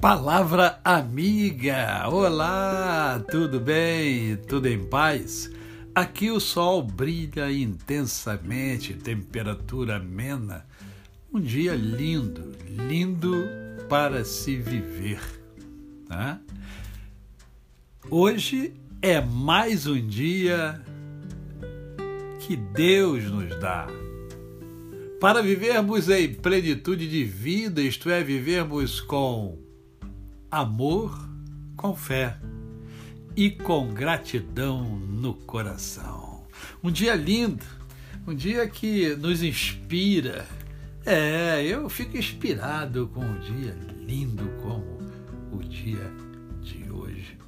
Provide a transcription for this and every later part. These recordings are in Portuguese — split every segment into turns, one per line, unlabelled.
Palavra amiga! Olá, tudo bem? Tudo em paz? Aqui o sol brilha intensamente, temperatura amena. Um dia lindo, lindo para se viver. Né? Hoje é mais um dia que Deus nos dá para vivermos em plenitude de vida, isto é, vivermos com amor com fé e com gratidão no coração. Um dia lindo, um dia que nos inspira. É, eu fico inspirado com um dia lindo como o dia de hoje.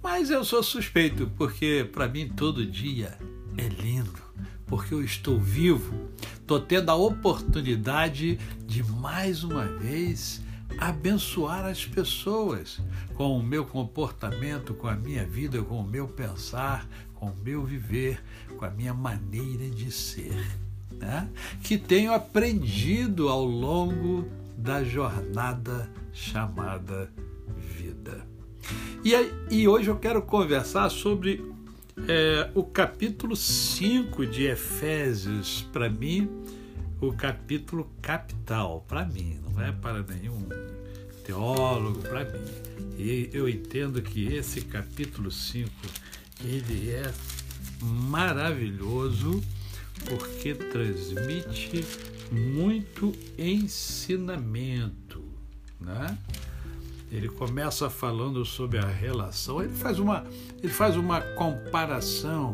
Mas eu sou suspeito, porque para mim todo dia é lindo, porque eu estou vivo, estou tendo a oportunidade de mais uma vez abençoar as pessoas com o meu comportamento, com a minha vida, com o meu pensar, com o meu viver, com a minha maneira de ser, né? que tenho aprendido ao longo da jornada chamada vida. E, e hoje eu quero conversar sobre é, o capítulo 5 de Efésios. Para mim, o capítulo capital, para mim, não é para nenhum teólogo, para mim. E eu entendo que esse capítulo 5, ele é maravilhoso porque transmite muito ensinamento, né? Ele começa falando sobre a relação, ele faz uma, ele faz uma comparação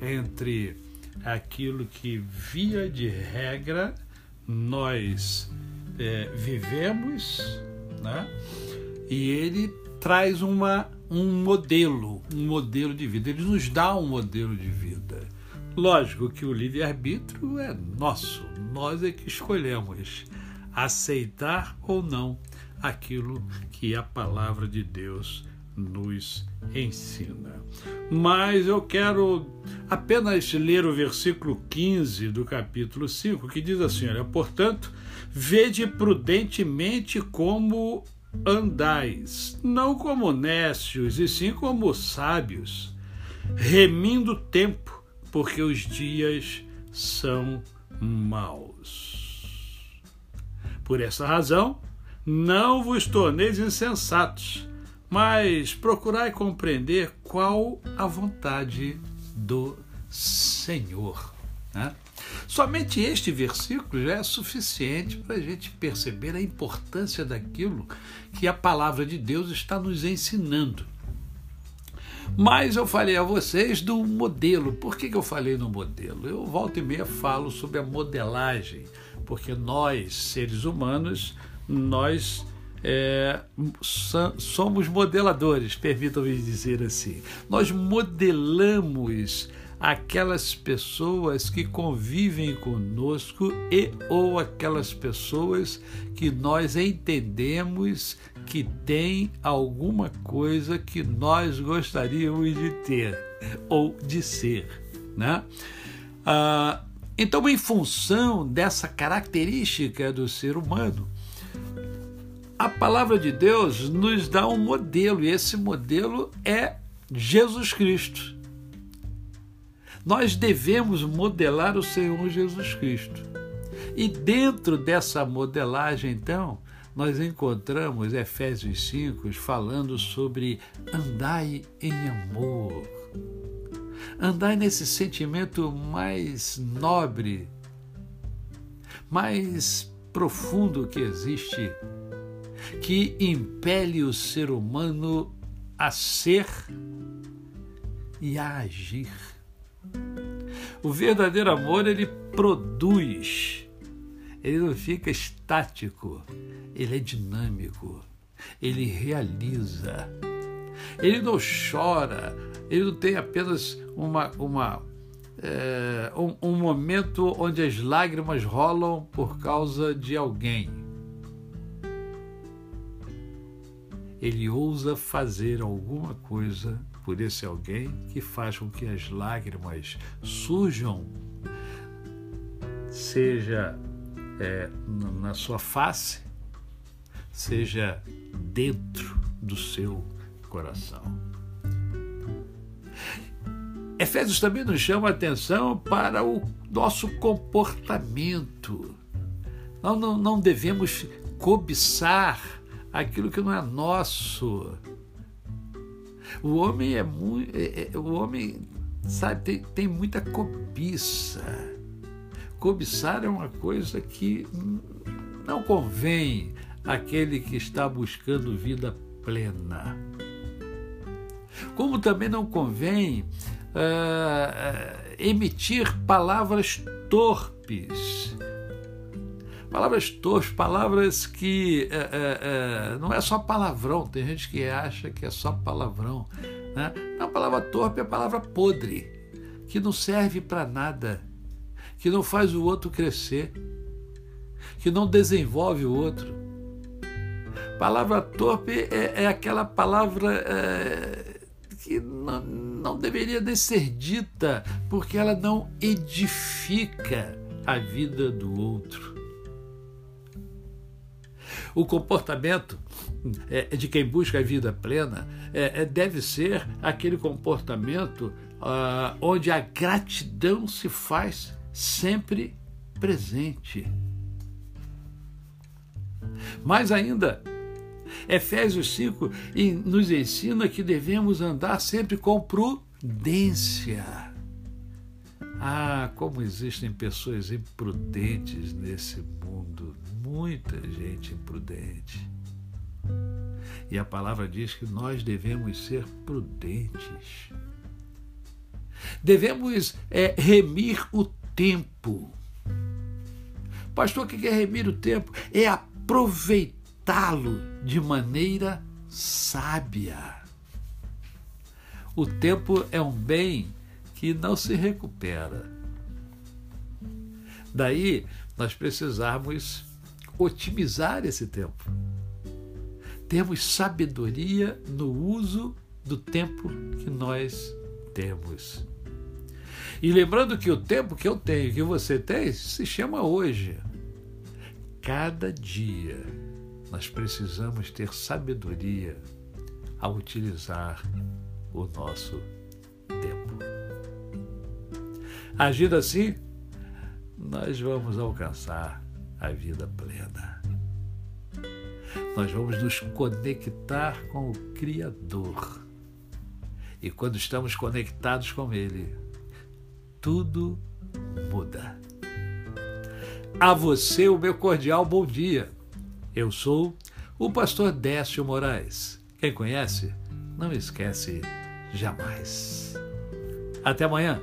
entre aquilo que, via de regra, nós é, vivemos, né? e ele traz uma, um modelo, um modelo de vida. Ele nos dá um modelo de vida. Lógico que o livre-arbítrio é nosso, nós é que escolhemos aceitar ou não aquilo que a palavra de Deus nos ensina. Mas eu quero apenas ler o versículo 15 do capítulo 5, que diz assim: Olha, portanto, vede prudentemente como andais, não como nécios, e sim como sábios, remindo o tempo, porque os dias são maus. Por essa razão, não vos torneis insensatos mas procurai compreender qual a vontade do Senhor. Né? Somente este versículo já é suficiente para a gente perceber a importância daquilo que a palavra de Deus está nos ensinando. Mas eu falei a vocês do modelo. Por que, que eu falei no modelo? Eu volto e meia falo sobre a modelagem, porque nós, seres humanos, nós é, somos modeladores, permitam-me dizer assim. Nós modelamos aquelas pessoas que convivem conosco e ou aquelas pessoas que nós entendemos que tem alguma coisa que nós gostaríamos de ter ou de ser, né? Ah, então, em função dessa característica do ser humano, a palavra de Deus nos dá um modelo, e esse modelo é Jesus Cristo. Nós devemos modelar o Senhor Jesus Cristo. E dentro dessa modelagem, então, nós encontramos Efésios 5 falando sobre andai em amor. Andai nesse sentimento mais nobre, mais profundo que existe que impele o ser humano a ser e a agir. O verdadeiro amor ele produz, ele não fica estático, ele é dinâmico, ele realiza, ele não chora, ele não tem apenas uma, uma é, um, um momento onde as lágrimas rolam por causa de alguém ele ousa fazer alguma coisa por esse alguém que faz com que as lágrimas surjam, seja é, na sua face, seja dentro do seu coração. Efésios também nos chama a atenção para o nosso comportamento. Nós não, não devemos cobiçar aquilo que não é nosso. O homem é muito. É, é, o homem, sabe, tem, tem muita cobiça. Cobiçar é uma coisa que não convém àquele que está buscando vida plena. Como também não convém uh, emitir palavras torpes. Palavras torpes, palavras que uh, uh, não é só palavrão, tem gente que acha que é só palavrão. Né? A palavra torpe é a palavra podre, que não serve para nada, que não faz o outro crescer, que não desenvolve o outro. Palavra torpe é, é aquela palavra é, que não, não deveria nem ser dita, porque ela não edifica a vida do outro. O comportamento é, de quem busca a vida plena é, é deve ser aquele comportamento ah, onde a gratidão se faz sempre presente. Mais ainda, Efésios 5 nos ensina que devemos andar sempre com prudência. Ah, como existem pessoas imprudentes nesse mundo, muita gente imprudente. E a palavra diz que nós devemos ser prudentes. Devemos é, remir o tempo. Pastor, o que é remir o tempo? É aproveitar tratá-lo de maneira sábia. O tempo é um bem que não se recupera. Daí nós precisamos otimizar esse tempo. Temos sabedoria no uso do tempo que nós temos. E lembrando que o tempo que eu tenho, que você tem, se chama hoje. Cada dia nós precisamos ter sabedoria ao utilizar o nosso tempo. Agindo assim, nós vamos alcançar a vida plena. Nós vamos nos conectar com o Criador. E quando estamos conectados com Ele, tudo muda. A você, o meu cordial bom dia. Eu sou o pastor Décio Moraes. Quem conhece, não esquece jamais. Até amanhã.